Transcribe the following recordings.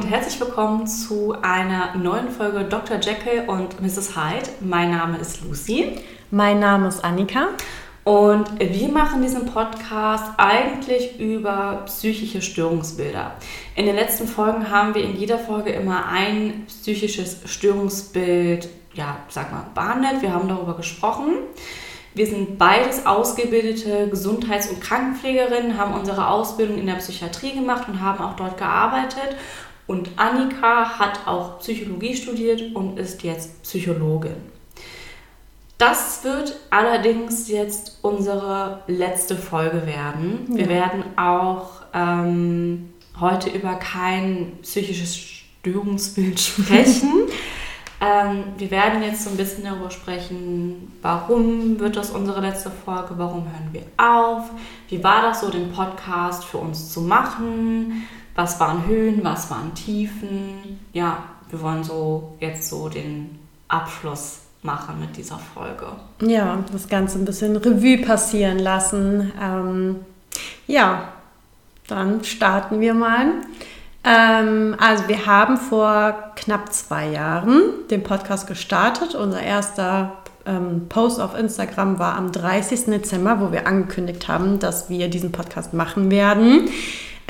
und herzlich willkommen zu einer neuen Folge Dr. Jekyll und Mrs. Hyde. Mein Name ist Lucy. Mein Name ist Annika. Und wir machen diesen Podcast eigentlich über psychische Störungsbilder. In den letzten Folgen haben wir in jeder Folge immer ein psychisches Störungsbild, ja, sag mal, behandelt. Wir haben darüber gesprochen. Wir sind beides ausgebildete Gesundheits- und Krankenpflegerinnen, haben unsere Ausbildung in der Psychiatrie gemacht und haben auch dort gearbeitet. Und Annika hat auch Psychologie studiert und ist jetzt Psychologin. Das wird allerdings jetzt unsere letzte Folge werden. Wir ja. werden auch ähm, heute über kein psychisches Störungsbild sprechen. Ähm, wir werden jetzt so ein bisschen darüber sprechen, warum wird das unsere letzte Folge, warum hören wir auf, wie war das so, den Podcast für uns zu machen, was waren Höhen, was waren Tiefen. Ja, wir wollen so jetzt so den Abschluss machen mit dieser Folge. Ja, das Ganze ein bisschen Revue passieren lassen. Ähm, ja, dann starten wir mal. Ähm, also wir haben vor knapp zwei Jahren den Podcast gestartet. Unser erster ähm, Post auf Instagram war am 30. Dezember, wo wir angekündigt haben, dass wir diesen Podcast machen werden.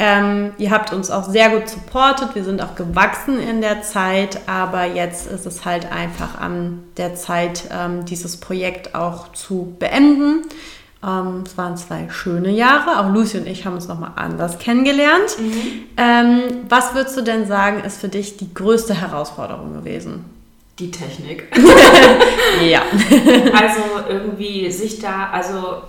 Ähm, ihr habt uns auch sehr gut supportet. Wir sind auch gewachsen in der Zeit, aber jetzt ist es halt einfach an der Zeit, ähm, dieses Projekt auch zu beenden. Ähm, es waren zwei schöne Jahre. Auch Lucy und ich haben uns nochmal anders kennengelernt. Mhm. Ähm, was würdest du denn sagen, ist für dich die größte Herausforderung gewesen? Die Technik. ja. also irgendwie sich da, also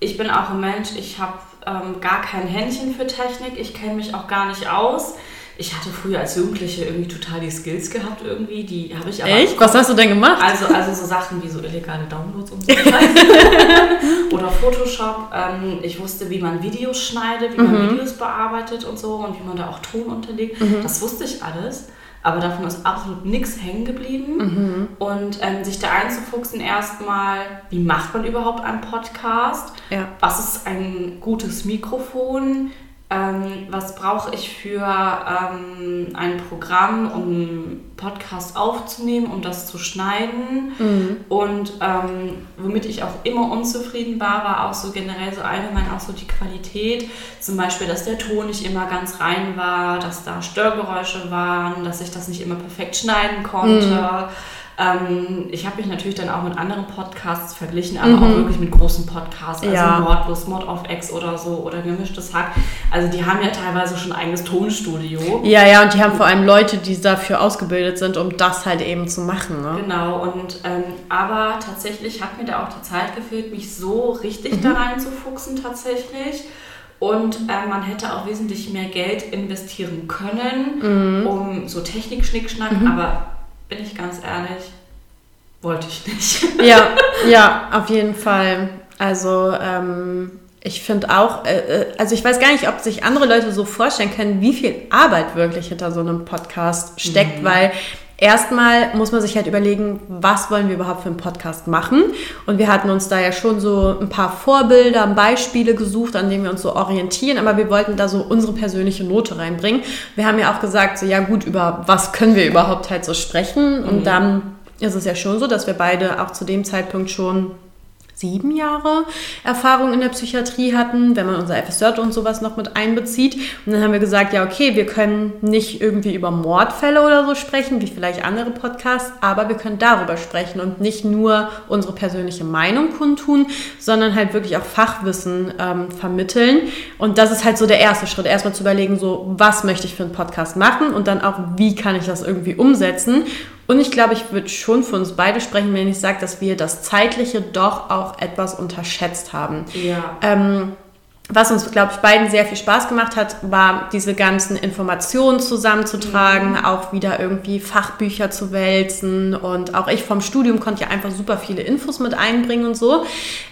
ich bin auch ein Mensch, ich habe ähm, gar kein Händchen für Technik, ich kenne mich auch gar nicht aus. Ich hatte früher als Jugendliche irgendwie total die Skills gehabt irgendwie, die habe ich aber... Echt? Was hast du denn gemacht? Also, also so Sachen wie so illegale Downloads und so. Oder Photoshop. Ähm, ich wusste, wie man Videos schneidet, wie mhm. man Videos bearbeitet und so und wie man da auch Ton unterlegt. Mhm. Das wusste ich alles. Aber davon ist absolut nichts hängen geblieben. Mhm. Und ähm, sich da einzufuchsen, erstmal, wie macht man überhaupt einen Podcast? Ja. Was ist ein gutes Mikrofon? Ähm, was brauche ich für ähm, ein Programm, um Podcast aufzunehmen, um das zu schneiden. Mhm. Und ähm, womit ich auch immer unzufrieden war, war auch so generell so allgemein auch so die Qualität. Zum Beispiel, dass der Ton nicht immer ganz rein war, dass da Störgeräusche waren, dass ich das nicht immer perfekt schneiden konnte. Mhm ähm, ich habe mich natürlich dann auch mit anderen Podcasts verglichen, aber mhm. auch wirklich mit großen Podcasts, also ja. Mordlos, Mod of X oder so oder Gemischtes Hack. Also die haben ja teilweise schon ein eigenes Tonstudio. Ja, ja, und die haben vor allem Leute, die dafür ausgebildet sind, um das halt eben zu machen. Ne? Genau, und ähm, aber tatsächlich hat mir da auch die Zeit gefehlt, mich so richtig mhm. da reinzufuchsen tatsächlich. Und äh, man hätte auch wesentlich mehr Geld investieren können, mhm. um so Technik-Schnickschnack, mhm. aber bin ich ganz ehrlich, wollte ich nicht. ja, ja, auf jeden Fall. Also ähm, ich finde auch, äh, äh, also ich weiß gar nicht, ob sich andere Leute so vorstellen können, wie viel Arbeit wirklich hinter so einem Podcast steckt, mhm. weil erstmal muss man sich halt überlegen, was wollen wir überhaupt für einen Podcast machen. Und wir hatten uns da ja schon so ein paar Vorbilder, Beispiele gesucht, an denen wir uns so orientieren, aber wir wollten da so unsere persönliche Note reinbringen. Wir haben ja auch gesagt, so ja gut, über was können wir überhaupt halt so sprechen. Und mhm. dann ist es ja schon so, dass wir beide auch zu dem Zeitpunkt schon sieben Jahre Erfahrung in der Psychiatrie hatten, wenn man unser FSJ und sowas noch mit einbezieht. Und dann haben wir gesagt, ja, okay, wir können nicht irgendwie über Mordfälle oder so sprechen, wie vielleicht andere Podcasts, aber wir können darüber sprechen und nicht nur unsere persönliche Meinung kundtun, sondern halt wirklich auch Fachwissen ähm, vermitteln. Und das ist halt so der erste Schritt, erstmal zu überlegen, so, was möchte ich für einen Podcast machen und dann auch, wie kann ich das irgendwie umsetzen. Und ich glaube, ich würde schon für uns beide sprechen, wenn ich sage, dass wir das Zeitliche doch auch etwas unterschätzt haben. Ja. Ähm, was uns, glaube ich, beiden sehr viel Spaß gemacht hat, war diese ganzen Informationen zusammenzutragen, mhm. auch wieder irgendwie Fachbücher zu wälzen und auch ich vom Studium konnte ja einfach super viele Infos mit einbringen und so.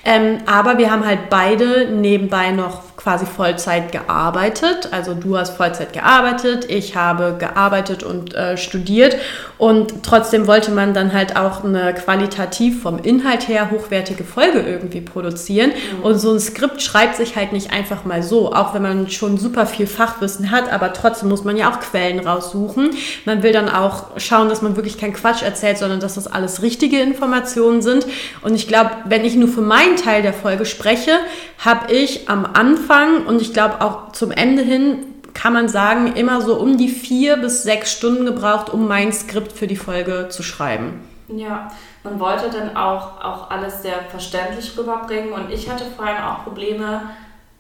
Ähm, aber wir haben halt beide nebenbei noch quasi Vollzeit gearbeitet. Also du hast Vollzeit gearbeitet, ich habe gearbeitet und äh, studiert und trotzdem wollte man dann halt auch eine qualitativ vom Inhalt her hochwertige Folge irgendwie produzieren. Mhm. Und so ein Skript schreibt sich halt nicht nicht einfach mal so, auch wenn man schon super viel Fachwissen hat, aber trotzdem muss man ja auch Quellen raussuchen. Man will dann auch schauen, dass man wirklich keinen Quatsch erzählt, sondern dass das alles richtige Informationen sind. Und ich glaube, wenn ich nur für meinen Teil der Folge spreche, habe ich am Anfang und ich glaube auch zum Ende hin kann man sagen, immer so um die vier bis sechs Stunden gebraucht, um mein Skript für die Folge zu schreiben. Ja, man wollte dann auch, auch alles sehr verständlich rüberbringen und ich hatte vorhin auch Probleme,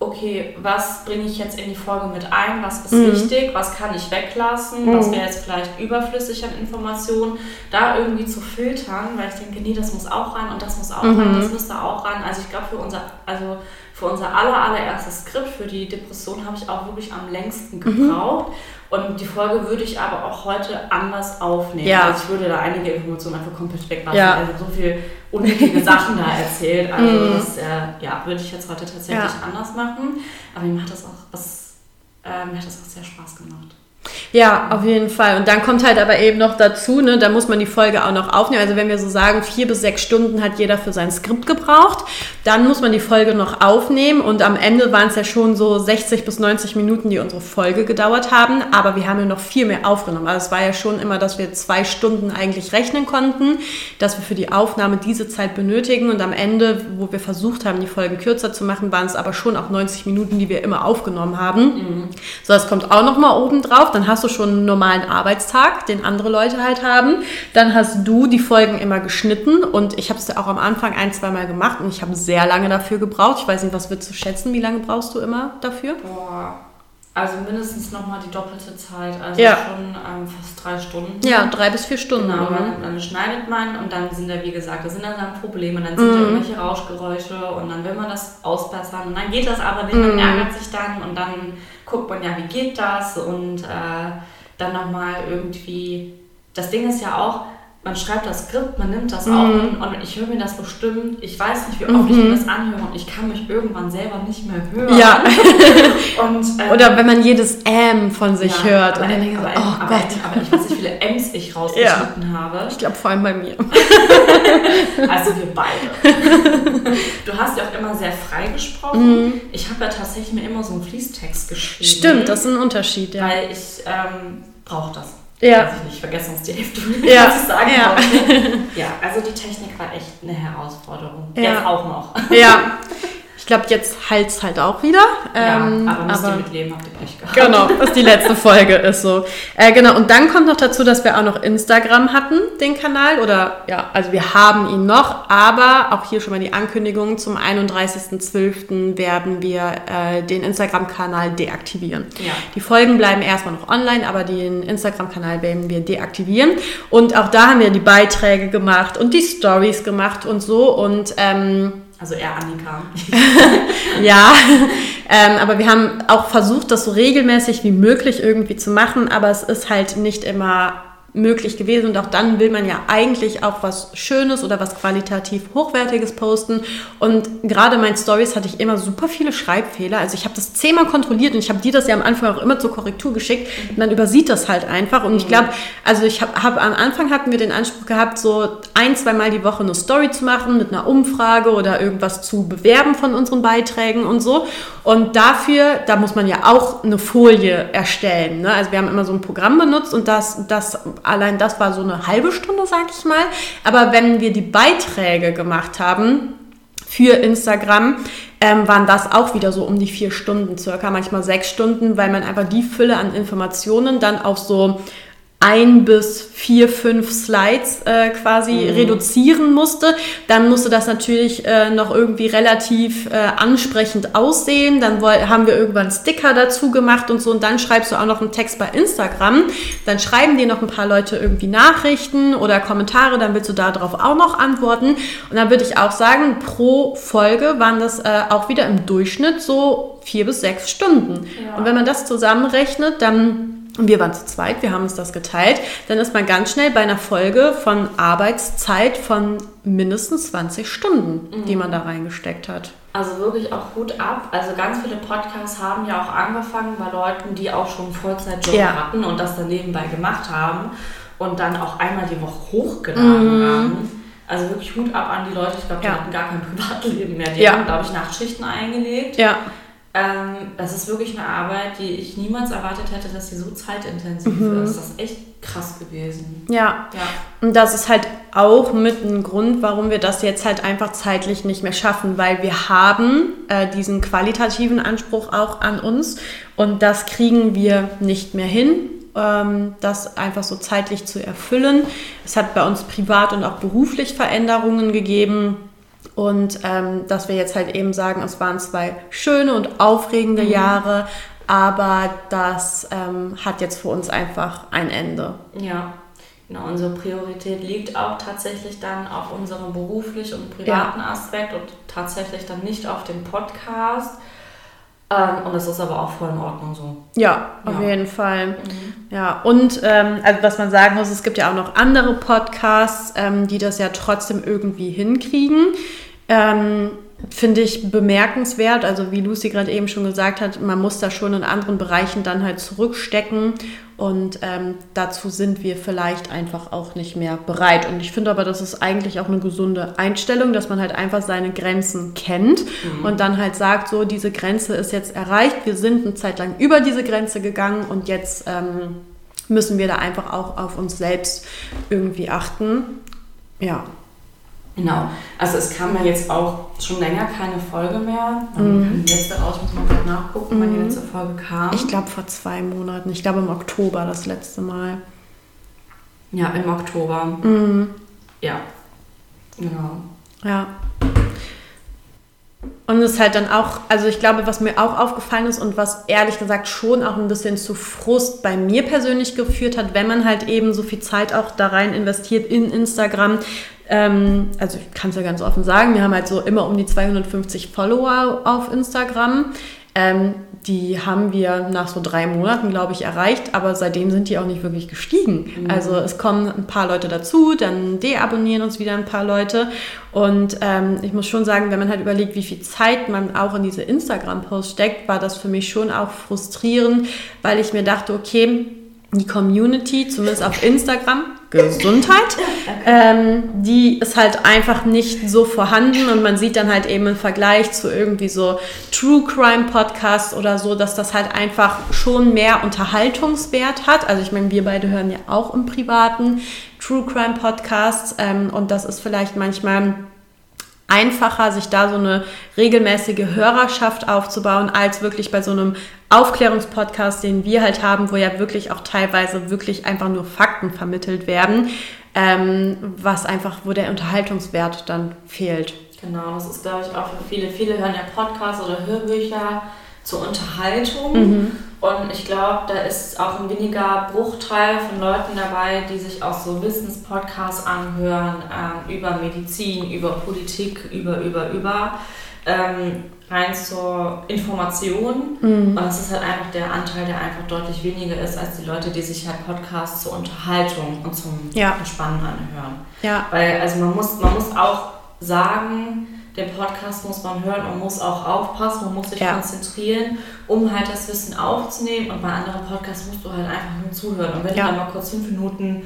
okay, was bringe ich jetzt in die Folge mit ein, was ist mhm. wichtig, was kann ich weglassen, mhm. was wäre jetzt vielleicht überflüssig an Informationen, da irgendwie zu filtern, weil ich denke, nee, das muss auch rein und das muss auch mhm. rein, das müsste auch rein. Also ich glaube, für unser, also für unser aller, allererstes Skript, für die Depression, habe ich auch wirklich am längsten mhm. gebraucht. Und die Folge würde ich aber auch heute anders aufnehmen. Ja. Also ich würde da einige Informationen einfach komplett weglassen. Ja. Also so viel unnötige Sachen da erzählt. Also mhm. das äh, ja, würde ich jetzt heute tatsächlich ja. anders machen. Aber mir hat das auch, was, äh, mir hat das auch sehr Spaß gemacht. Ja, auf jeden Fall. Und dann kommt halt aber eben noch dazu, ne, da muss man die Folge auch noch aufnehmen. Also wenn wir so sagen, vier bis sechs Stunden hat jeder für sein Skript gebraucht, dann muss man die Folge noch aufnehmen. Und am Ende waren es ja schon so 60 bis 90 Minuten, die unsere Folge gedauert haben. Aber wir haben ja noch viel mehr aufgenommen. Also es war ja schon immer, dass wir zwei Stunden eigentlich rechnen konnten, dass wir für die Aufnahme diese Zeit benötigen. Und am Ende, wo wir versucht haben, die Folgen kürzer zu machen, waren es aber schon auch 90 Minuten, die wir immer aufgenommen haben. Mhm. So, das kommt auch noch mal oben drauf dann hast du schon einen normalen Arbeitstag, den andere Leute halt haben. Dann hast du die Folgen immer geschnitten und ich habe es auch am Anfang ein, zwei Mal gemacht und ich habe sehr lange dafür gebraucht. Ich weiß nicht, was wird zu schätzen? Wie lange brauchst du immer dafür? Boah. Also mindestens nochmal die doppelte Zeit, also ja. schon ähm, fast drei Stunden. Ja, drei bis vier Stunden. Genau, dann, dann, schneidet man und dann sind da, wie gesagt, da sind dann, dann Probleme, dann sind mhm. da irgendwelche Rauschgeräusche und dann will man das ausbessern und dann geht das aber nicht, man mhm. ärgert sich dann und dann guckt man ja, wie geht das und äh, dann nochmal irgendwie, das Ding ist ja auch, man schreibt das Skript, man nimmt das mhm. auf und ich höre mir das bestimmt, ich weiß nicht, wie oft mhm. ich mir das anhöre und ich kann mich irgendwann selber nicht mehr hören. Ja. und, ähm, Oder wenn man jedes M von sich ja, hört und dann denkt aber, oh aber, Gott. Aber ich weiß nicht, wie viele M's ich rausgeschnitten ja. habe. Ich glaube vor allem bei mir. also wir beide. Du hast ja auch immer sehr frei gesprochen. Mhm. Ich habe ja tatsächlich mir immer so einen Fließtext geschrieben. Stimmt, das ist ein Unterschied, ja. Weil ich ähm, brauche das. Ja. Weiß ich nicht, Hälfte, ja. was ich sagen ja. wollte. Ja, also die Technik war echt eine Herausforderung. Ja. Jetzt auch noch. Ja. Ich glaube, jetzt heilt es halt auch wieder. Ja, ähm, aber müsst aber, ihr mitleben, habt ihr Pech gehabt. Genau, was die letzte Folge ist so. Äh, genau, und dann kommt noch dazu, dass wir auch noch Instagram hatten, den Kanal. Oder ja, also wir haben ihn noch, aber auch hier schon mal die Ankündigung, zum 31.12. werden wir äh, den Instagram-Kanal deaktivieren. Ja. Die Folgen bleiben erstmal noch online, aber den Instagram-Kanal werden wir deaktivieren. Und auch da haben wir die Beiträge gemacht und die Stories gemacht und so. Und ähm, also eher Annika. ja, ähm, aber wir haben auch versucht, das so regelmäßig wie möglich irgendwie zu machen, aber es ist halt nicht immer möglich gewesen. Und auch dann will man ja eigentlich auch was Schönes oder was qualitativ Hochwertiges posten. Und gerade meinen Stories hatte ich immer super viele Schreibfehler. Also ich habe das zehnmal kontrolliert und ich habe dir das ja am Anfang auch immer zur Korrektur geschickt. Und man übersieht das halt einfach. Und ich glaube, also ich habe hab, am Anfang hatten wir den Anspruch gehabt, so ein, zweimal die Woche eine Story zu machen mit einer Umfrage oder irgendwas zu bewerben von unseren Beiträgen und so. Und dafür, da muss man ja auch eine Folie erstellen. Ne? Also wir haben immer so ein Programm benutzt und das, das allein das war so eine halbe Stunde, sag ich mal. Aber wenn wir die Beiträge gemacht haben für Instagram, ähm, waren das auch wieder so um die vier Stunden circa, manchmal sechs Stunden, weil man einfach die Fülle an Informationen dann auf so ein bis vier, fünf Slides äh, quasi mhm. reduzieren musste. Dann musste das natürlich äh, noch irgendwie relativ äh, ansprechend aussehen. Dann haben wir irgendwann Sticker dazu gemacht und so. Und dann schreibst du auch noch einen Text bei Instagram. Dann schreiben dir noch ein paar Leute irgendwie Nachrichten oder Kommentare. Dann willst du darauf auch noch antworten. Und dann würde ich auch sagen, pro Folge waren das äh, auch wieder im Durchschnitt so vier bis sechs Stunden. Ja. Und wenn man das zusammenrechnet, dann und wir waren zu zweit, wir haben uns das geteilt, dann ist man ganz schnell bei einer Folge von Arbeitszeit von mindestens 20 Stunden, mhm. die man da reingesteckt hat. Also wirklich auch gut ab. Also ganz viele Podcasts haben ja auch angefangen bei Leuten, die auch schon Vollzeitjob ja. hatten und das dann nebenbei gemacht haben und dann auch einmal die Woche hochgeladen mhm. haben. Also wirklich Hut ab an die Leute. Ich glaube, die ja. hatten gar kein Privatleben mehr. Die ja. haben, glaube ich, Nachtschichten eingelegt. Ja Ähm, das ist wirklich eine Arbeit, die ich niemals erwartet hätte, dass sie so zeitintensiv mhm. ist. Das ist echt krass gewesen. Ja. ja. Und das ist halt auch mit ein Grund, warum wir das jetzt halt einfach zeitlich nicht mehr schaffen, weil wir haben äh, diesen qualitativen Anspruch auch an uns und das kriegen wir nicht mehr hin ähm, das einfach so zeitlich zu erfüllen. Es hat bei uns privat und auch beruflich Veränderungen gegeben. Und ähm, dass wir jetzt halt eben sagen, es waren zwei schöne und aufregende mhm. Jahre, aber das ähm, hat jetzt für uns einfach ein Ende. Ja, genau. Unsere Priorität liegt auch tatsächlich dann auf unserem beruflichen und privaten ja. Aspekt und tatsächlich dann nicht auf dem Podcast. Ähm, und das ist aber auch voll in Ordnung so. Ja, auf ja. jeden Fall. Mhm. Ja, und ähm, also was man sagen muss, es gibt ja auch noch andere Podcasts, ähm, die das ja trotzdem irgendwie hinkriegen. Finde ich bemerkenswert. Also wie Lucy gerade eben schon gesagt hat, man muss da schon in anderen Bereichen dann halt zurückstecken. Und ähm, dazu sind wir vielleicht einfach auch nicht mehr bereit. Und ich finde aber, das ist eigentlich auch eine gesunde Einstellung, dass man halt einfach seine Grenzen kennt mhm. und dann halt sagt, so, diese Grenze ist jetzt erreicht. Wir sind eine Zeit lang über diese Grenze gegangen und jetzt ähm, müssen wir da einfach auch auf uns selbst irgendwie achten. Ja. Genau. Also es kam ja jetzt auch schon länger keine Folge mehr. Mhm. Die letzte raus, muss man gerade nachgucken, mhm. wann die mhm. letzte Folge kam. Ich glaube vor zwei Monaten. Ich glaube im Oktober das letzte Mal. Ja, im Oktober. Mhm. Ja. Genau. Ja. Und es ist halt dann auch, also ich glaube, was mir auch aufgefallen ist und was ehrlich gesagt schon auch ein bisschen zu Frust bei mir persönlich geführt hat, wenn man halt eben so viel Zeit auch da rein investiert in Instagram, ähm, also ich kann es ja ganz offen sagen, wir haben halt so immer um die 250 Follower auf Instagram. Ähm, die haben wir nach so drei Monaten, glaube ich, erreicht, aber seitdem sind die auch nicht wirklich gestiegen. Mhm. Also es kommen ein paar Leute dazu, dann deabonnieren uns wieder ein paar Leute. Und ähm, ich muss schon sagen, wenn man halt überlegt, wie viel Zeit man auch in diese Instagram-Posts steckt, war das für mich schon auch frustrierend, weil ich mir dachte, okay, die Community, zumindest auf Instagram, Gesundheit, ähm, die ist halt einfach nicht so vorhanden und man sieht dann halt eben im Vergleich zu irgendwie so True Crime Podcasts oder so, dass das halt einfach schon mehr Unterhaltungswert hat. Also ich meine, wir beide hören ja auch im privaten True Crime Podcasts ähm, und das ist vielleicht manchmal einfacher, sich da so eine regelmäßige Hörerschaft aufzubauen, als wirklich bei so einem Aufklärungspodcast, den wir halt haben, wo ja wirklich auch teilweise wirklich einfach nur Fakten vermittelt werden, ähm, was einfach, wo der Unterhaltungswert dann fehlt. Genau, das ist, glaube ich, auch für viele. Viele hören ja Podcasts oder Hörbücher zur Unterhaltung. Mhm. Und ich glaube, da ist auch ein weniger Bruchteil von Leuten dabei, die sich auch so Wissenspodcasts anhören ähm, über Medizin, über Politik, über, über, über. Ähm, rein zur Information. Mhm. Und das ist halt einfach der Anteil, der einfach deutlich weniger ist als die Leute, die sich halt Podcasts zur Unterhaltung und zum ja. Entspannen anhören. Ja. Weil, also man muss, man muss auch sagen, den Podcast muss man hören und muss auch aufpassen, man muss sich ja. konzentrieren, um halt das Wissen aufzunehmen. Und bei anderen Podcasts musst du halt einfach nur zuhören. Und wenn ja. du dann mal kurz fünf Minuten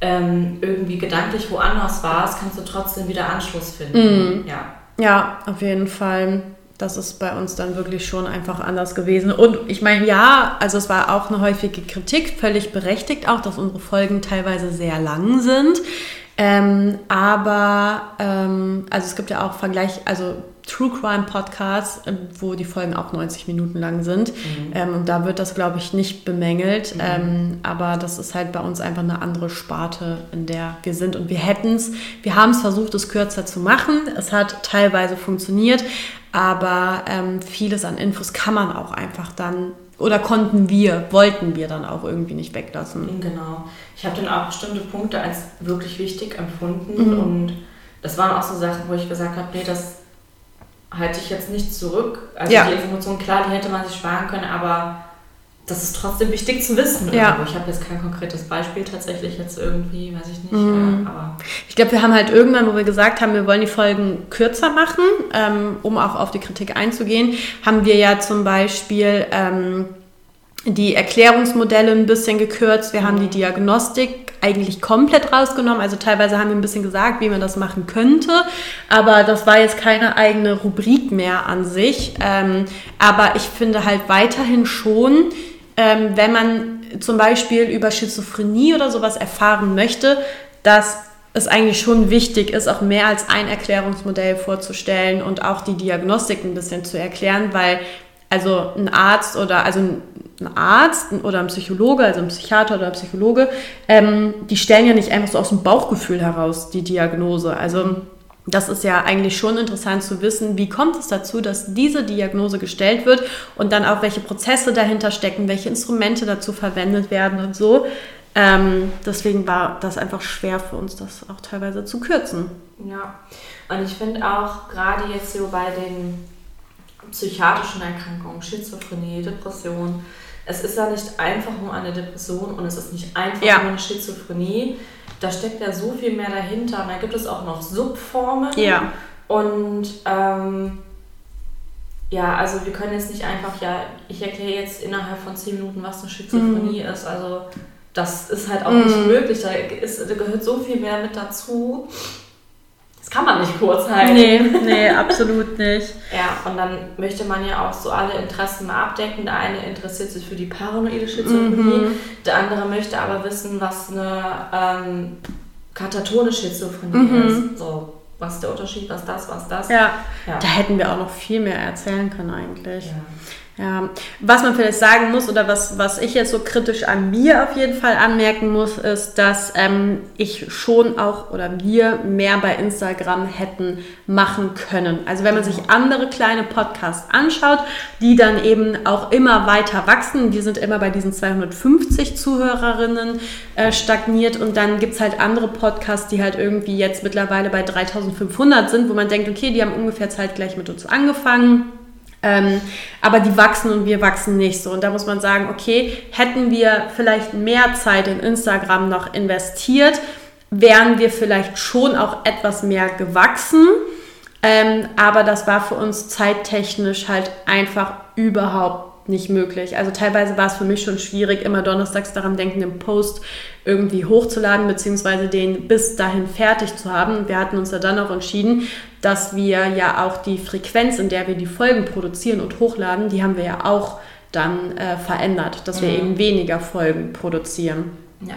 ähm, irgendwie gedanklich woanders warst, kannst du trotzdem wieder Anschluss finden. Mhm. Ja. ja, auf jeden Fall. Das ist bei uns dann wirklich schon einfach anders gewesen. Und ich meine, ja, also es war auch eine häufige Kritik, völlig berechtigt auch, dass unsere Folgen teilweise sehr lang sind. Ähm, aber ähm, also es gibt ja auch Vergleich, also True Crime Podcasts, äh, wo die Folgen auch 90 Minuten lang sind. Mhm. Ähm, und da wird das, glaube ich, nicht bemängelt. Mhm. Ähm, aber das ist halt bei uns einfach eine andere Sparte, in der wir sind. Und wir hätten es, wir haben es versucht, es kürzer zu machen. Es hat teilweise funktioniert, aber ähm, vieles an Infos kann man auch einfach dann oder konnten wir, wollten wir dann auch irgendwie nicht weglassen. Genau. Ich habe dann auch bestimmte Punkte als wirklich wichtig empfunden mhm. und das waren auch so Sachen, wo ich gesagt habe, nee, das halte ich jetzt nicht zurück. Also ja. die Information, klar, die hätte man sich sparen können, aber das ist trotzdem wichtig zu wissen. Ja. Ich habe jetzt kein konkretes Beispiel tatsächlich jetzt irgendwie, weiß ich nicht. Mhm. aber ich glaube, wir haben halt irgendwann, wo wir gesagt haben, wir wollen die Folgen kürzer machen, ähm, um auch auf die Kritik einzugehen, haben wir ja zum Beispiel ähm, die Erklärungsmodelle ein bisschen gekürzt. Wir haben die mhm. Diagnostik eigentlich komplett rausgenommen. Also teilweise haben wir ein bisschen gesagt, wie man das machen könnte, aber das war jetzt keine eigene Rubrik mehr an sich. Ähm, aber ich finde halt weiterhin schon, ähm, wenn man zum Beispiel über Schizophrenie oder sowas erfahren möchte, dass es eigentlich schon wichtig ist, auch mehr als ein Erklärungsmodell vorzustellen und auch die Diagnostik ein bisschen zu erklären, weil also ein Arzt oder also ein Arzt oder ein Psychologe, also ein Psychiater oder ein Psychologe, ähm, die stellen ja nicht einfach so aus dem Bauchgefühl heraus die Diagnose. Also das ist ja eigentlich schon interessant zu wissen, wie kommt es dazu, dass diese Diagnose gestellt wird und dann auch welche Prozesse dahinter stecken, welche Instrumente dazu verwendet werden und so. Ähm, deswegen war das einfach schwer für uns, das auch teilweise zu kürzen. Ja, und ich finde auch gerade jetzt so bei den psychiatrischen Erkrankungen, Schizophrenie, Depression, es ist ja nicht einfach nur eine Depression und es ist nicht einfach ja. nur eine Schizophrenie. Da steckt ja so viel mehr dahinter. Und da gibt es auch noch Subformen. Ja. Und ähm, ja, also wir können jetzt nicht einfach, ja, ich erkläre jetzt innerhalb von zehn Minuten, was eine Schizophrenie mhm. ist. Also das ist halt auch mhm. nicht möglich. Da, ist, da gehört so viel mehr mit dazu. Das kann man nicht kurz halten. Nee, nee, absolut nicht. ja, und dann möchte man ja auch so alle Interessen mal abdecken. Der eine interessiert sich für die paranoide Schizophrenie, mhm. der andere möchte aber wissen, was eine ähm, katatone Schizophrenie mhm. ist. So, was ist der Unterschied, was das, was das. Ja. ja, da hätten wir auch noch viel mehr erzählen können eigentlich. Ja. Ja, was man vielleicht sagen muss oder was, was ich jetzt so kritisch an mir auf jeden Fall anmerken muss, ist, dass ähm, ich schon auch oder wir mehr bei Instagram hätten machen können. Also wenn man sich andere kleine Podcasts anschaut, die dann eben auch immer weiter wachsen, die sind immer bei diesen 250 Zuhörerinnen äh, stagniert und dann gibt es halt andere Podcasts, die halt irgendwie jetzt mittlerweile bei 3500 sind, wo man denkt, okay, die haben ungefähr zeitgleich mit uns angefangen ähm, aber die wachsen und wir wachsen nicht so. Und da muss man sagen, okay, hätten wir vielleicht mehr Zeit in Instagram noch investiert, wären wir vielleicht schon auch etwas mehr gewachsen. Ähm, aber das war für uns zeittechnisch halt einfach überhaupt nicht möglich. Also teilweise war es für mich schon schwierig, immer donnerstags daran denken, den Post irgendwie hochzuladen, beziehungsweise den bis dahin fertig zu haben. Wir hatten uns ja dann auch entschieden, dass wir ja auch die Frequenz, in der wir die Folgen produzieren und hochladen, die haben wir ja auch dann äh, verändert, dass wir mhm. eben weniger Folgen produzieren. Ja,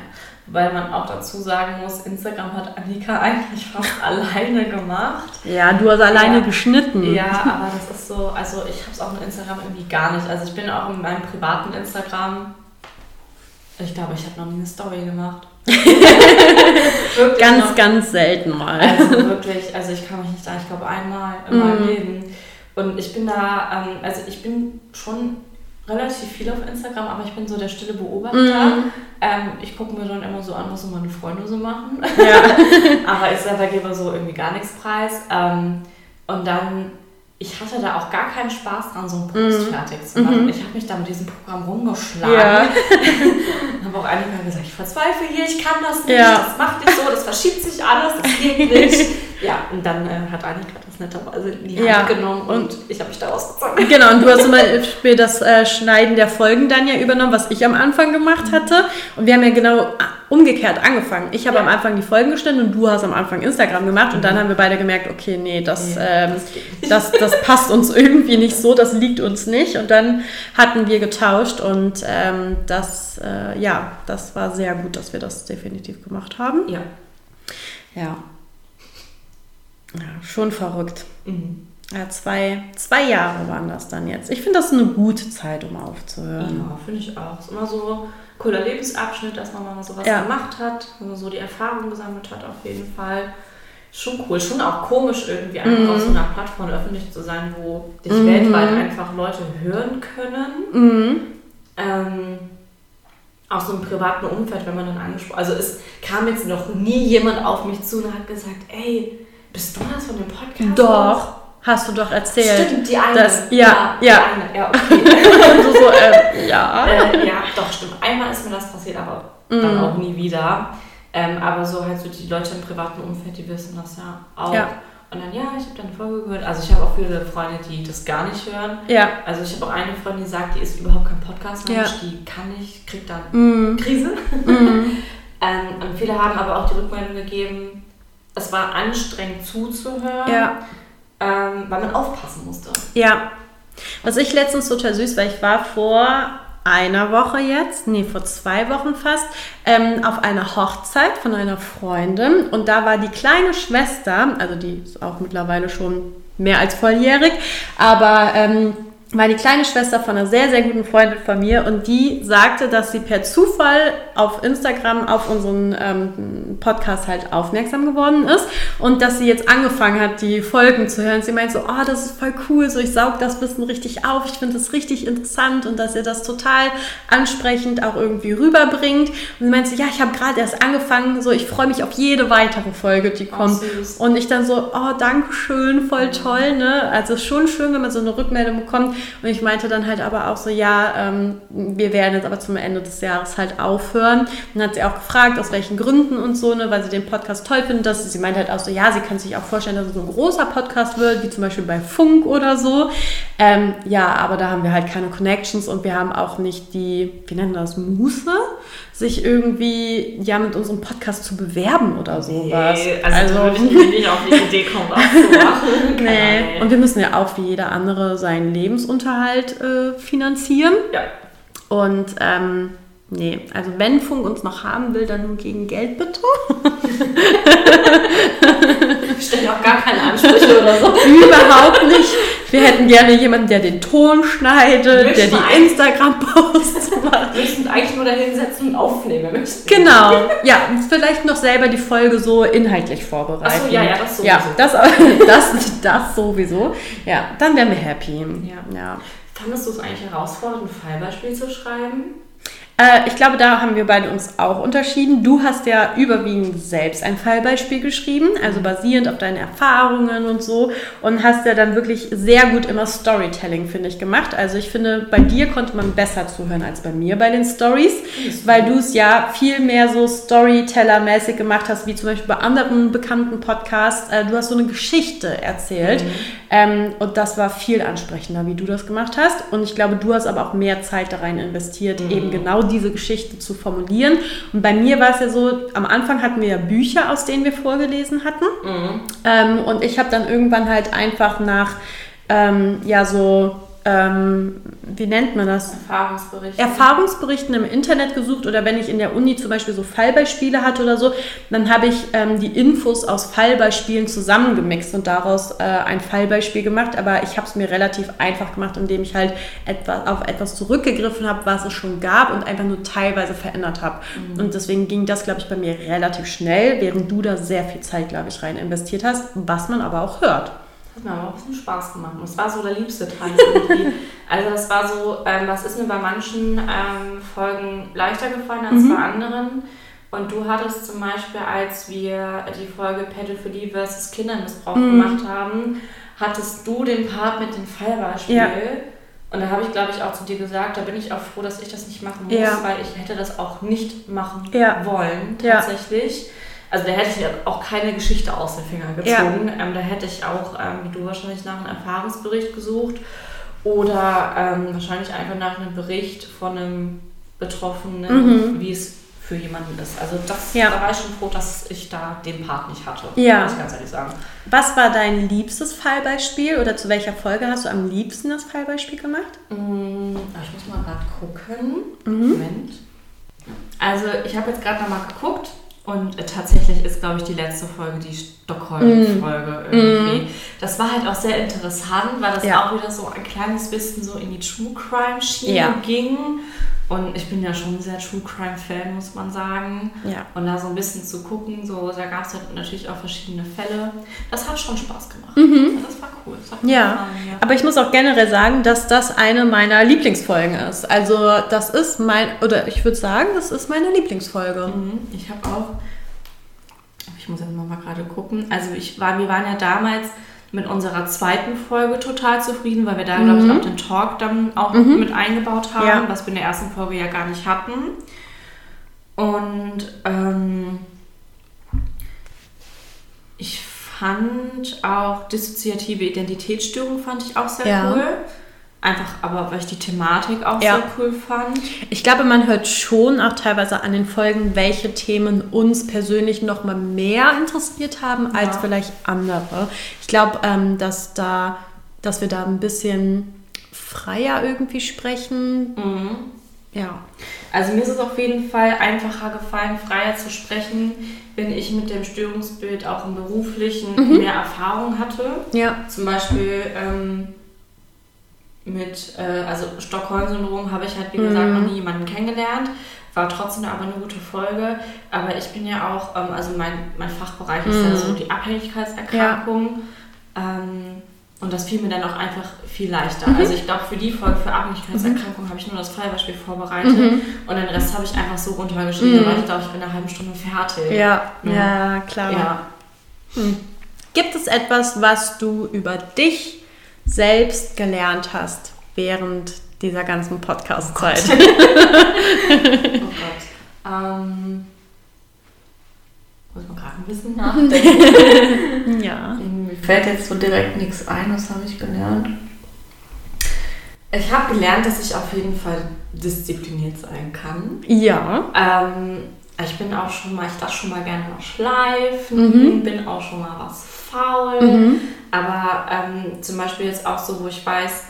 weil man auch dazu sagen muss, Instagram hat Annika eigentlich fast alleine gemacht. Ja, du hast alleine ja, geschnitten. Ja, aber das ist so, also ich habe es auch mit Instagram irgendwie gar nicht. Also ich bin auch in meinem privaten Instagram, ich glaube, ich habe noch nie eine Story gemacht. ganz, noch. ganz selten mal. Also wirklich, also ich kann mich nicht sagen, ich glaube einmal in meinem mm. Leben. Und ich bin da, ähm, also ich bin schon relativ viel auf Instagram, aber ich bin so der stille Beobachter. Mm. Ähm, ich gucke mir dann immer so an, was so meine Freunde so machen. Ja. aber ich selber gebe so irgendwie gar nichts preis. Ähm, und dann, ich hatte da auch gar keinen Spaß dran, so einen Post mm. fertig zu machen. Mm Ich habe mich da mit diesem Programm rumgeschlagen. Ja. habe auch einige Mal gesagt, ich verzweifle hier, ich kann das nicht, ja. das macht nicht so, das verschiebt sich alles, das geht nicht. ja, und dann äh, hat Annika das netterweise in die Hand ja. genommen und, und ich habe mich da ausgezogen. Genau, und du hast zum Beispiel das äh, Schneiden der Folgen dann ja übernommen, was ich am Anfang gemacht hatte. Und wir haben ja genau umgekehrt angefangen. Ich habe ja. am Anfang die Folgen geschnitten und du hast am Anfang Instagram gemacht und dann mhm. haben wir beide gemerkt, okay, nee, das, ähm, das, das passt uns irgendwie nicht so, das liegt uns nicht. Und dann hatten wir getauscht und ähm, das, äh, ja, das war sehr gut, dass wir das definitiv gemacht haben. Ja. Ja. Ja, schon verrückt. Mhm. Ja, zwei, zwei Jahre waren das dann jetzt. Ich finde das eine gute Zeit, um aufzuhören. Ja, finde ich auch. Ist immer so cooler Lebensabschnitt, dass man mal sowas ja. gemacht hat, wenn man so die Erfahrung gesammelt hat, auf jeden Fall. Schon cool, schon auch komisch irgendwie einfach mhm. auf so einer Plattform öffentlich zu sein, wo dich mhm. weltweit einfach Leute hören können. Mhm. Ähm, auch so im privaten Umfeld, wenn man dann angesprochen Also es kam jetzt noch nie jemand auf mich zu und hat gesagt, ey, bist du das von dem Podcast? Doch. Hast du doch erzählt. Stimmt, die eine. Das, ja, ja. ja. Eine. ja, okay. so, so, äh, ja. Äh, ja, doch, stimmt. Einmal ist mir das passiert, aber mm. dann auch nie wieder. Ähm, aber so halt so die Leute im privaten Umfeld, die wissen das ja auch. Ja. Und dann, ja, ich habe deine Folge gehört. Also ich habe auch viele Freunde, die das gar nicht hören. Ja. Also ich habe auch eine Freundin, die sagt, die ist überhaupt kein Podcast-Mensch, ja. die kann nicht, kriegt dann mm. Krise. Mm. Ähm, und viele haben aber auch die Rückmeldung gegeben, es war anstrengend zuzuhören, Ja. ähm, weil man aufpassen musste. Ja. Was ich letztens total süß war, ich war vor einer Woche jetzt, nee, vor zwei Wochen fast, ähm, auf einer Hochzeit von einer Freundin und da war die kleine Schwester, also die ist auch mittlerweile schon mehr als volljährig, aber ähm, war die kleine Schwester von einer sehr, sehr guten Freundin von mir und die sagte, dass sie per Zufall auf Instagram auf unseren ähm, Podcast halt aufmerksam geworden ist und dass sie jetzt angefangen hat, die Folgen zu hören. Sie meint so, oh, das ist voll cool, so ich saug das Wissen richtig auf, ich finde das richtig interessant und dass ihr das total ansprechend auch irgendwie rüberbringt. Und sie meint so, ja, ich habe gerade erst angefangen, so ich freue mich auf jede weitere Folge, die kommt. süß. Und ich dann so, oh, danke schön, voll toll, ne? Also ist schon schön, wenn man so eine Rückmeldung bekommt. Und ich meinte dann halt aber auch so, ja, ähm, wir werden jetzt aber zum Ende des Jahres halt aufhören. Und dann hat sie auch gefragt, aus welchen Gründen und so, ne, weil sie den Podcast toll findet. Dass sie, sie meinte halt auch so, ja, sie kann sich auch vorstellen, dass es so ein großer Podcast wird, wie zum Beispiel bei Funk oder so. Ähm, ja, aber da haben wir halt keine Connections und wir haben auch nicht die, wie nennen wir das, Muße, sich irgendwie ja mit unserem Podcast zu bewerben oder sowas. Nee, also, da würde ich nicht auf die Idee kommen, das zu machen. Nee, und wir müssen ja auch wie jeder andere seinen Lebensunterhalt äh, finanzieren. ja. Und ähm, nee, also wenn Funk uns noch haben will, dann nur gegen Geld bitte. Ich stelle auch gar keine Ansprüche oder so. Überhaupt nicht. Wir hätten gerne jemanden, der den Ton schneidet, der die. Instagram-Posts macht. Wir müssen eigentlich nur dahin setzen und aufnehmen. müssen. Genau, ja, vielleicht noch selber die Folge so inhaltlich vorbereiten. Ach so, ja, ja, das sowieso. Ja, das, das, das sowieso. Ja, dann wären wir happy. Ja. ja. Fandest du es eigentlich herausfordernd, ein Fallbeispiel zu schreiben? Äh, ich glaube, da haben wir beide uns auch unterschieden. Du hast ja überwiegend selbst ein Fallbeispiel geschrieben, also basierend auf deinen Erfahrungen und so. Und hast ja dann wirklich sehr gut immer Storytelling, finde ich, gemacht. Also ich finde, bei dir konnte man besser zuhören als bei mir bei den Stories, weil du es ja viel mehr so Storyteller-mäßig gemacht hast, wie zum Beispiel bei anderen bekannten Podcasts. Äh, du hast so eine Geschichte erzählt. Ähm, und das war viel ansprechender, wie du das gemacht hast. Und ich glaube, du hast aber auch mehr Zeit da rein investiert, eben genau diese Geschichte zu formulieren. Und bei mir war es ja so, am Anfang hatten wir ja Bücher, aus denen wir vorgelesen hatten. Ähm, und ich habe dann irgendwann halt einfach nach, ähm, ja, so, ähm, wie nennt man das? Erfahrungsbericht. Erfahrungsberichten im Internet gesucht oder wenn ich in der Uni zum Beispiel so Fallbeispiele hatte oder so, dann habe ich ähm, die Infos aus Fallbeispielen zusammengemixt und daraus äh, ein Fallbeispiel gemacht. Aber ich habe es mir relativ einfach gemacht, indem ich halt etwas, auf etwas zurückgegriffen habe, was es schon gab und einfach nur teilweise verändert habe. Und deswegen ging das, glaube ich, bei mir relativ schnell, während du da sehr viel Zeit, glaube ich, rein investiert hast, was man aber auch hört. Hat mir aber auch ein bisschen Spaß gemacht. Und es war so der liebste Teil irgendwie. also das war so, ähm, was ist mir bei manchen ähm, Folgen leichter gefallen als bei anderen. Und du hattest zum Beispiel, als wir die Folge Pädophilie versus Kindermissbrauch gemacht haben, hattest du den Part mit dem Fallbeispiel. Ja. Und da habe ich, glaube ich, auch zu dir gesagt, da bin ich auch froh, dass ich das nicht machen muss, Ja. weil ich hätte das auch nicht machen Ja. wollen, Ja. Also da hätte ich ja auch keine Geschichte aus den Fingern gezogen. Ähm, da hätte ich auch, ähm, wie du wahrscheinlich, nach einem Erfahrungsbericht gesucht oder ähm, wahrscheinlich einfach nach einem Bericht von einem Betroffenen, wie es für jemanden ist. Also das, Mhm. Ja. da war ich schon froh, dass ich da den Part nicht hatte. Ja. Muss ich ganz ehrlich sagen. Was war dein liebstes Fallbeispiel oder zu welcher Folge hast du am liebsten das Fallbeispiel gemacht? Mm, ich muss mal gerade gucken. Mhm. Moment. Also ich habe jetzt gerade nochmal geguckt und äh, tatsächlich ist, glaube ich, die letzte Folge die Stockholm-Folge irgendwie. Das war halt auch sehr interessant, weil das Mhm. Ja. auch wieder so ein kleines bisschen so in die True Crime-Schiene Ja. ging. Und ich bin ja schon sehr True Crime-Fan, muss man sagen. Ja. Und da so ein bisschen zu gucken, so, da gab es halt natürlich auch verschiedene Fälle. Das hat schon Spaß gemacht. Ja, das war cool. Das Mhm. Ja, ja. aber ich muss auch generell sagen, dass das eine meiner Lieblingsfolgen ist. Also das ist mein, oder ich würde sagen, das ist meine Lieblingsfolge. Mhm, Ich habe auch, ich muss jetzt mal gerade gucken, also ich war, wir waren ja damals mit unserer zweiten Folge total zufrieden, weil wir da, glaube ich, auch den Talk dann auch mit eingebaut haben, Ja. was wir in der ersten Folge ja gar nicht hatten. Und ähm, ich fand auch dissoziative Identitätsstörung fand ich auch sehr Ja. cool. Einfach aber, weil ich die Thematik auch Ja. sehr cool fand. Ich glaube, man hört schon auch teilweise an den Folgen, welche Themen uns persönlich noch mal mehr interessiert haben als Ja. vielleicht andere. Ich glaube, ähm, dass da, dass wir da ein bisschen freier irgendwie sprechen. Mhm. Ja. Also mir ist es auf jeden Fall einfacher gefallen, freier zu sprechen, wenn ich mit dem Störungsbild auch im beruflichen Mhm. mehr Erfahrung hatte. Ja. Zum Beispiel ähm, mit, äh, also Stockholm-Syndrom habe ich halt, wie gesagt, Mhm. noch nie jemanden kennengelernt. War trotzdem aber eine gute Folge. Aber ich bin ja auch, ähm, also mein, mein Fachbereich ist ja Mhm. so die Abhängigkeitserkrankung. Ähm, und das fiel mir dann auch einfach viel leichter. Mhm. Also ich glaube, für die Folge für Abhängigkeitserkrankung habe ich nur das Fallbeispiel vorbereitet. Mhm. Und den Rest habe ich einfach so runtergeschrieben, Mhm. weil ich glaube, ich bin in einer halben Stunde fertig. Ja, Ja. ja, klar. Ja. Gibt es etwas, was du über dich selbst gelernt hast während dieser ganzen Podcast-Zeit? Oh Gott. Ähm, muss man gerade ein bisschen nachdenken. ja. Mir fällt jetzt so direkt nichts ein, was habe ich gelernt? Ich habe gelernt, dass ich auf jeden Fall diszipliniert sein kann. Ja. Ähm, ich bin auch schon mal, ich darf schon mal gerne was schleifen, Mhm. bin auch schon mal was faul. Mhm. Aber ähm, zum Beispiel jetzt auch so, wo ich weiß,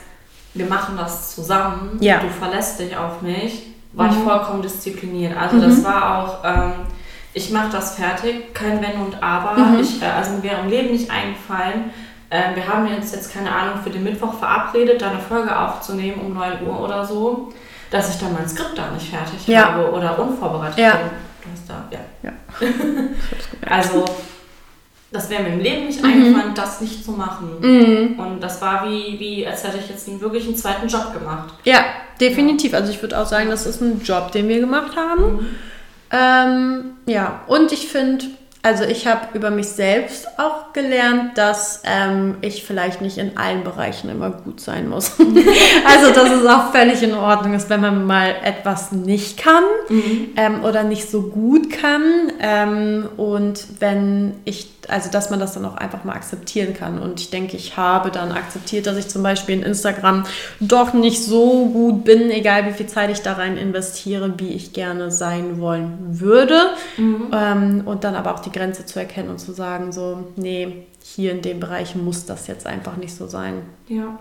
wir machen das zusammen, Ja. du verlässt dich auf mich, war ich Mhm. vollkommen diszipliniert. Also Mhm. das war auch, ähm, ich mache das fertig, kein Wenn und Aber. Mhm. Ich, äh, also mir wäre im Leben nicht eingefallen. Ähm, wir haben jetzt, jetzt keine Ahnung für den Mittwoch verabredet, da eine Folge aufzunehmen um 9 Uhr oder so, dass ich dann mein Skript da nicht fertig Ja. habe oder unvorbereitet Ja. bin. Du hast da, ja. Ja. Also, das wäre mir im Leben nicht Mhm. eingefallen, das nicht zu machen. Mhm. Und das war wie, wie als hätte ich jetzt einen, wirklich einen zweiten Job gemacht. Ja, definitiv. Also ich würde auch sagen, das ist ein Job, den wir gemacht haben. Ähm, ja, und ich finde, also ich habe über mich selbst auch gelernt, dass ähm, ich vielleicht nicht in allen Bereichen immer gut sein muss. also dass es auch völlig in Ordnung ist, wenn man mal etwas nicht kann ähm, oder nicht so gut kann. Ähm, und wenn ich, also dass man das dann auch einfach mal akzeptieren kann. Und ich denke, ich habe dann akzeptiert, dass ich zum Beispiel in Instagram doch nicht so gut bin, egal wie viel Zeit ich da rein investiere, wie ich gerne sein wollen würde. Ähm, und dann aber auch die Grenze zu erkennen und zu sagen, so, nee, hier in dem Bereich muss das jetzt einfach nicht so sein. Ja.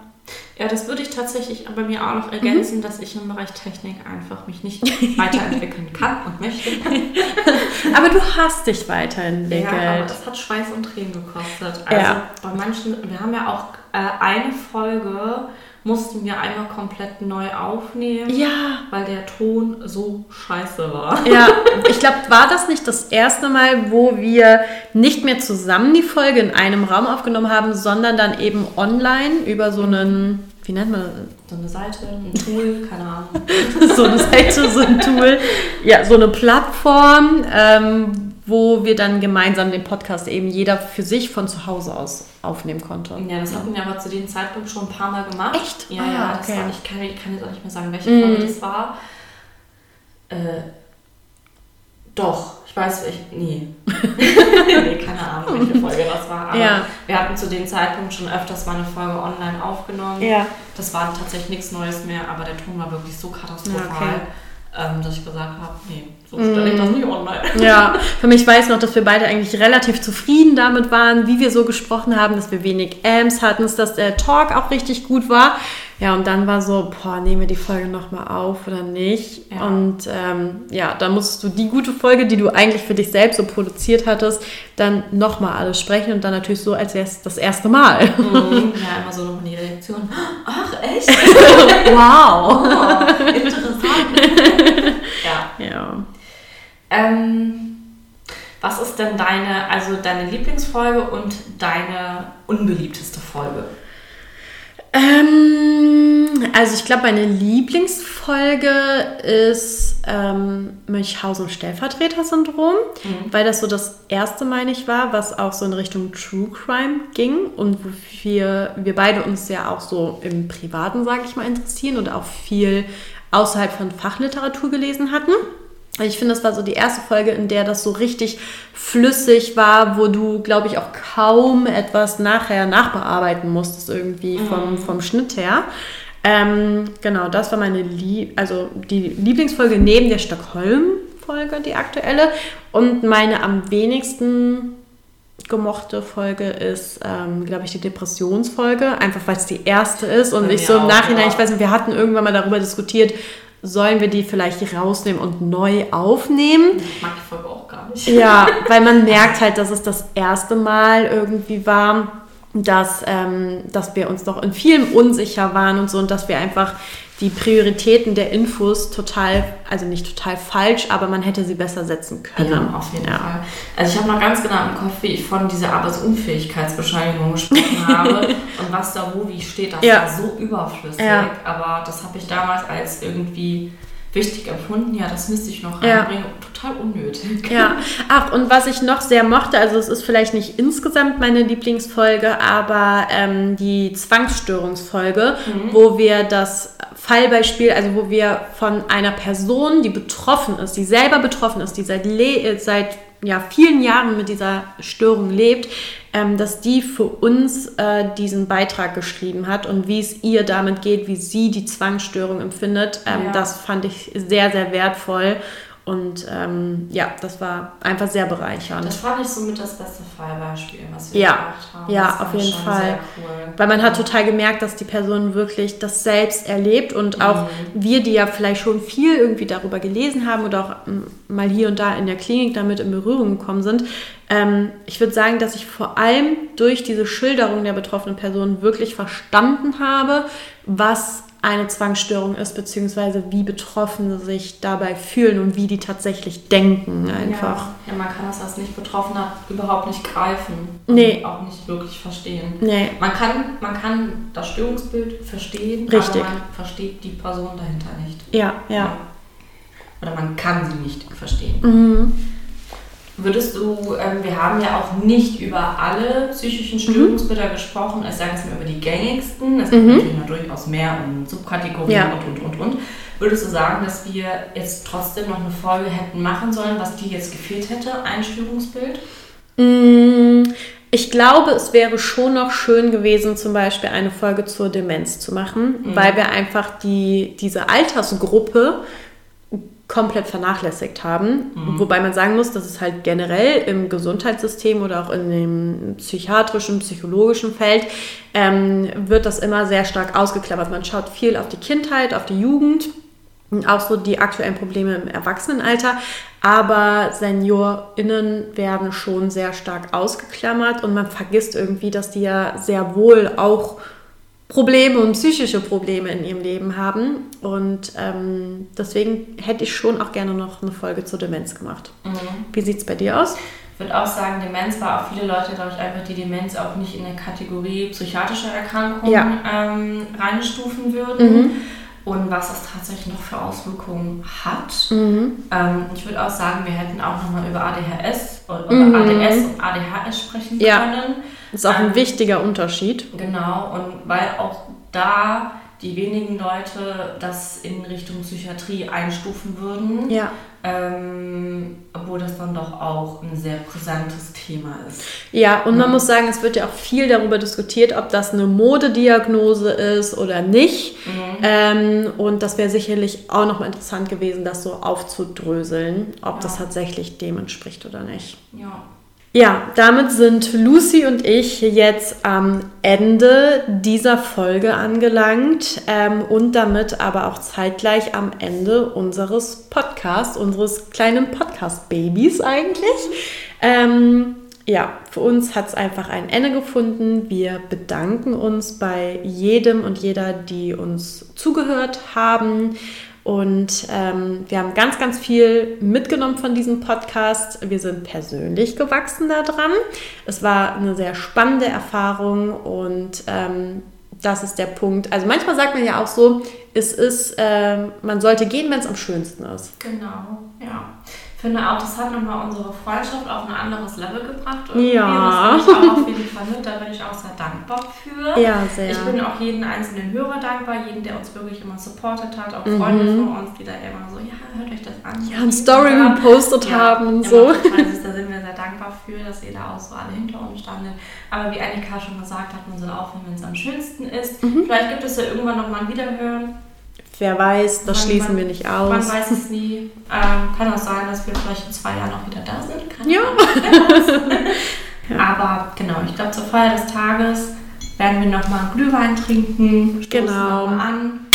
Ja, das würde ich tatsächlich bei mir auch noch ergänzen, dass ich im Bereich Technik einfach mich nicht weiterentwickeln kann und möchte. Aber du hast dich weiterentwickelt. Ja, aber das hat Schweiß und Tränen gekostet. Also Ja. bei manchen, wir haben ja auch äh, eine Folge, mussten wir einmal komplett neu aufnehmen, ja. weil der Ton so scheiße war. Ja, ich glaube, war das nicht das erste Mal, wo wir nicht mehr zusammen die Folge in einem Raum aufgenommen haben, sondern dann eben online über so einen, wie nennt man So eine Seite, ein Tool, keine Ahnung. das? so eine Seite, so ein Tool, ja, so eine Plattform, ähm, wo wir dann gemeinsam den Podcast eben jeder für sich von zu Hause aus aufnehmen konnte. Ja, das hatten wir aber zu dem Zeitpunkt schon ein paar Mal gemacht. Echt? Ja, Ah, ja, das okay. war, ich, kann, ich kann jetzt auch nicht mehr sagen, welche Mhm. Folge das war. Äh, doch, ich weiß, welche. Nee. nee, keine Ahnung, welche Folge das war. Aber Ja. wir hatten zu dem Zeitpunkt schon öfters mal eine Folge online aufgenommen. Ja. Das war tatsächlich nichts Neues mehr, aber der Ton war wirklich so katastrophal, okay. Ähm, dass ich gesagt habe, nee, so stelle ich das nicht online. Ja, für mich weiß noch, dass wir beide eigentlich relativ zufrieden damit waren, wie wir so gesprochen haben, dass wir wenig Amps hatten, dass der Talk auch richtig gut war. Ja, und dann war so, boah, nehmen wir die Folge nochmal auf oder nicht? Ja. Und ähm, ja, dann musstest du die gute Folge, die du eigentlich für dich selbst so produziert hattest, dann nochmal alles sprechen und dann natürlich so, als wäre es das erste Mal. Mhm. Ja, immer so nochmal die Reaktion. Ach, echt? wow! Oh, interessant. ja. Ja. Ähm, was ist denn deine, also deine Lieblingsfolge und deine unbeliebteste Folge? Ähm, also ich glaube, meine Lieblingsfolge ist ähm, Münchhausen Stellvertreter-Syndrom, weil das so das erste, meine ich, war, was auch so in Richtung True Crime ging und wo wir, wir beide uns ja auch so im Privaten, sage ich mal, interessieren und auch viel außerhalb von Fachliteratur gelesen hatten. Ich finde, das war so die erste Folge, in der das so richtig flüssig war, wo du, glaube ich, auch kaum etwas nachher nachbearbeiten musstest, irgendwie vom, vom Schnitt her. Ähm, genau, das war meine Lie also die Lieblingsfolge neben der Stockholm-Folge, die aktuelle. Und meine am wenigsten gemochte Folge ist, ähm, glaube ich, die Depressionsfolge, einfach weil es die erste ist und ich so im Nachhinein, ich weiß nicht, wir hatten irgendwann mal darüber diskutiert, sollen wir die vielleicht rausnehmen und neu aufnehmen? Ich mag die Folge auch gar nicht. Ja, weil man merkt halt, dass es das erste Mal irgendwie war, dass, ähm, dass wir uns doch in vielem unsicher waren und so und dass wir einfach die Prioritäten der Infos total, also nicht total falsch, aber man hätte sie besser setzen können. Ja, auf jeden ja. Fall. Also ich habe noch ganz genau im Kopf, wie ich von dieser Arbeitsunfähigkeitsbescheinigung gesprochen habe und was da wo wie steht. Das ja. war so überflüssig, ja. aber das habe ich damals als irgendwie wichtig empfunden. Ja, das müsste ich noch reinbringen. Ja. Total unnötig. Ja, ach, und was ich noch sehr mochte, also es ist vielleicht nicht insgesamt meine Lieblingsfolge, aber ähm, die Zwangsstörungsfolge, mhm. wo wir das Fallbeispiel, also wo wir von einer Person, die betroffen ist, die selber betroffen ist, die seit, äh, seit ja, vielen Jahren mit dieser Störung lebt, ähm, dass die für uns äh, diesen Beitrag geschrieben hat und wie es ihr damit geht, wie sie die Zwangsstörung empfindet. Ähm, ja. Das fand ich sehr, sehr wertvoll und ähm, ja, das war einfach sehr bereichernd. Das fand ich somit das beste Fallbeispiel, was wir ja. gemacht haben. Ja, das auf jeden Fall. Cool. Weil man hat total gemerkt, dass die Person wirklich das selbst erlebt und mhm. auch wir, die ja vielleicht schon viel irgendwie darüber gelesen haben oder auch ähm, mal hier und da in der Klinik damit in Berührung gekommen sind. Ähm, ich würde sagen, dass ich vor allem durch diese Schilderung der betroffenen Person wirklich verstanden habe, was eine Zwangsstörung ist, beziehungsweise wie Betroffene sich dabei fühlen und wie die tatsächlich denken einfach. Ja, ja man kann das als nicht Betroffener überhaupt nicht greifen und nee. auch nicht wirklich verstehen. Nee. Man, kann, man kann das Störungsbild verstehen, Richtig. aber man versteht die Person dahinter nicht. Ja, ja. Oder man kann sie nicht verstehen. Mhm. Würdest du, ähm, wir haben ja auch nicht über alle psychischen mhm. Störungsbilder mhm. gesprochen, es sagen wir über die gängigsten. Es gibt mhm. natürlich noch durchaus mehr und Subkategorien ja. und, und, und, und. Würdest du sagen, dass wir jetzt trotzdem noch eine Folge hätten machen sollen, was dir jetzt gefehlt hätte, ein Störungsbild? Mm, ich glaube, es wäre schon noch schön gewesen, zum Beispiel eine Folge zur Demenz zu machen, mhm. weil wir einfach die, diese Altersgruppe komplett vernachlässigt haben. Mhm. Wobei man sagen muss, dass es halt generell im Gesundheitssystem oder auch in dem psychiatrischen, psychologischen Feld ähm, wird das immer sehr stark ausgeklammert. Man schaut viel auf die Kindheit, auf die Jugend und auch so die aktuellen Probleme im Erwachsenenalter. Aber SeniorInnen werden schon sehr stark ausgeklammert und man vergisst irgendwie, dass die ja sehr wohl auch Probleme und psychische Probleme in ihrem Leben haben. Und ähm, deswegen hätte ich schon auch gerne noch eine Folge zur Demenz gemacht. Mhm. Wie sieht es bei dir aus? Ich würde auch sagen, Demenz war auch viele Leute, glaube ich, einfach die Demenz auch nicht in der Kategorie psychiatrische Erkrankung ja. ähm, reinstufen würden. Mhm. Und was das tatsächlich noch für Auswirkungen hat. Mhm. Ähm, ich würde auch sagen, wir hätten auch nochmal über ADHS oder mhm. ADS und ADHS sprechen ja. können ist auch ein wichtiger Unterschied. Genau, und weil auch da die wenigen Leute das in Richtung Psychiatrie einstufen würden. Ja. Ähm, obwohl das dann doch auch ein sehr brisantes Thema ist. Ja, und man muss sagen, es wird ja auch viel darüber diskutiert, ob das eine Modediagnose ist oder nicht. Mhm. Ähm, und das wäre sicherlich auch noch mal interessant gewesen, das so aufzudröseln, ob ja. das tatsächlich dem entspricht oder nicht. Ja. Ja, damit sind Lucy und ich jetzt am Ende dieser Folge angelangt ähm, und damit aber auch zeitgleich am Ende unseres Podcasts, unseres kleinen Podcast-Babys eigentlich. Ähm, ja, für uns hat es einfach ein Ende gefunden. Wir bedanken uns bei jedem und jeder, die uns zugehört haben und ähm, wir haben ganz, ganz viel mitgenommen von diesem Podcast. Wir sind persönlich gewachsen daran. Es war eine sehr spannende Erfahrung und ähm, das ist der Punkt. Also manchmal sagt man ja auch so, es ist, äh, man sollte gehen, wenn es am schönsten ist. Genau, ja. Finde auch, das hat nochmal unsere Freundschaft auf ein anderes Level gebracht. Irgendwie. Ja. Das ich auch auf jeden Fall mit. Da bin ich auch sehr dankbar für. Ja, sehr. Ich bin auch jeden einzelnen Hörer dankbar, jeden, der uns wirklich immer supportet hat, auch Freunde mhm. von uns, die da immer so, ja, hört euch das an. Ja, eine Story gepostet ja, haben und so. da sind wir sehr dankbar für, dass ihr da auch so alle hinter uns standet. Aber wie Annika schon gesagt hat, man soll aufhören, wenn es am schönsten ist. Mhm. Vielleicht gibt es ja irgendwann nochmal ein Wiederhören. Wer weiß, das man, schließen wir nicht aus. Man weiß es nie. Ähm, kann auch sein, dass wir vielleicht in zwei Jahren auch wieder da sind. Kann ja. ja. Aber genau, ich glaube, zur Feier des Tages werden wir nochmal Glühwein trinken. Genau. an.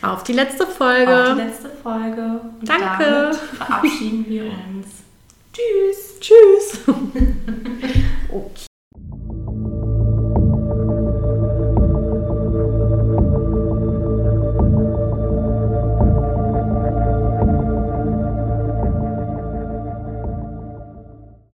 Auf die letzte Folge. Auf die letzte Folge. Und Danke. verabschieden wir uns. Tschüss. Tschüss.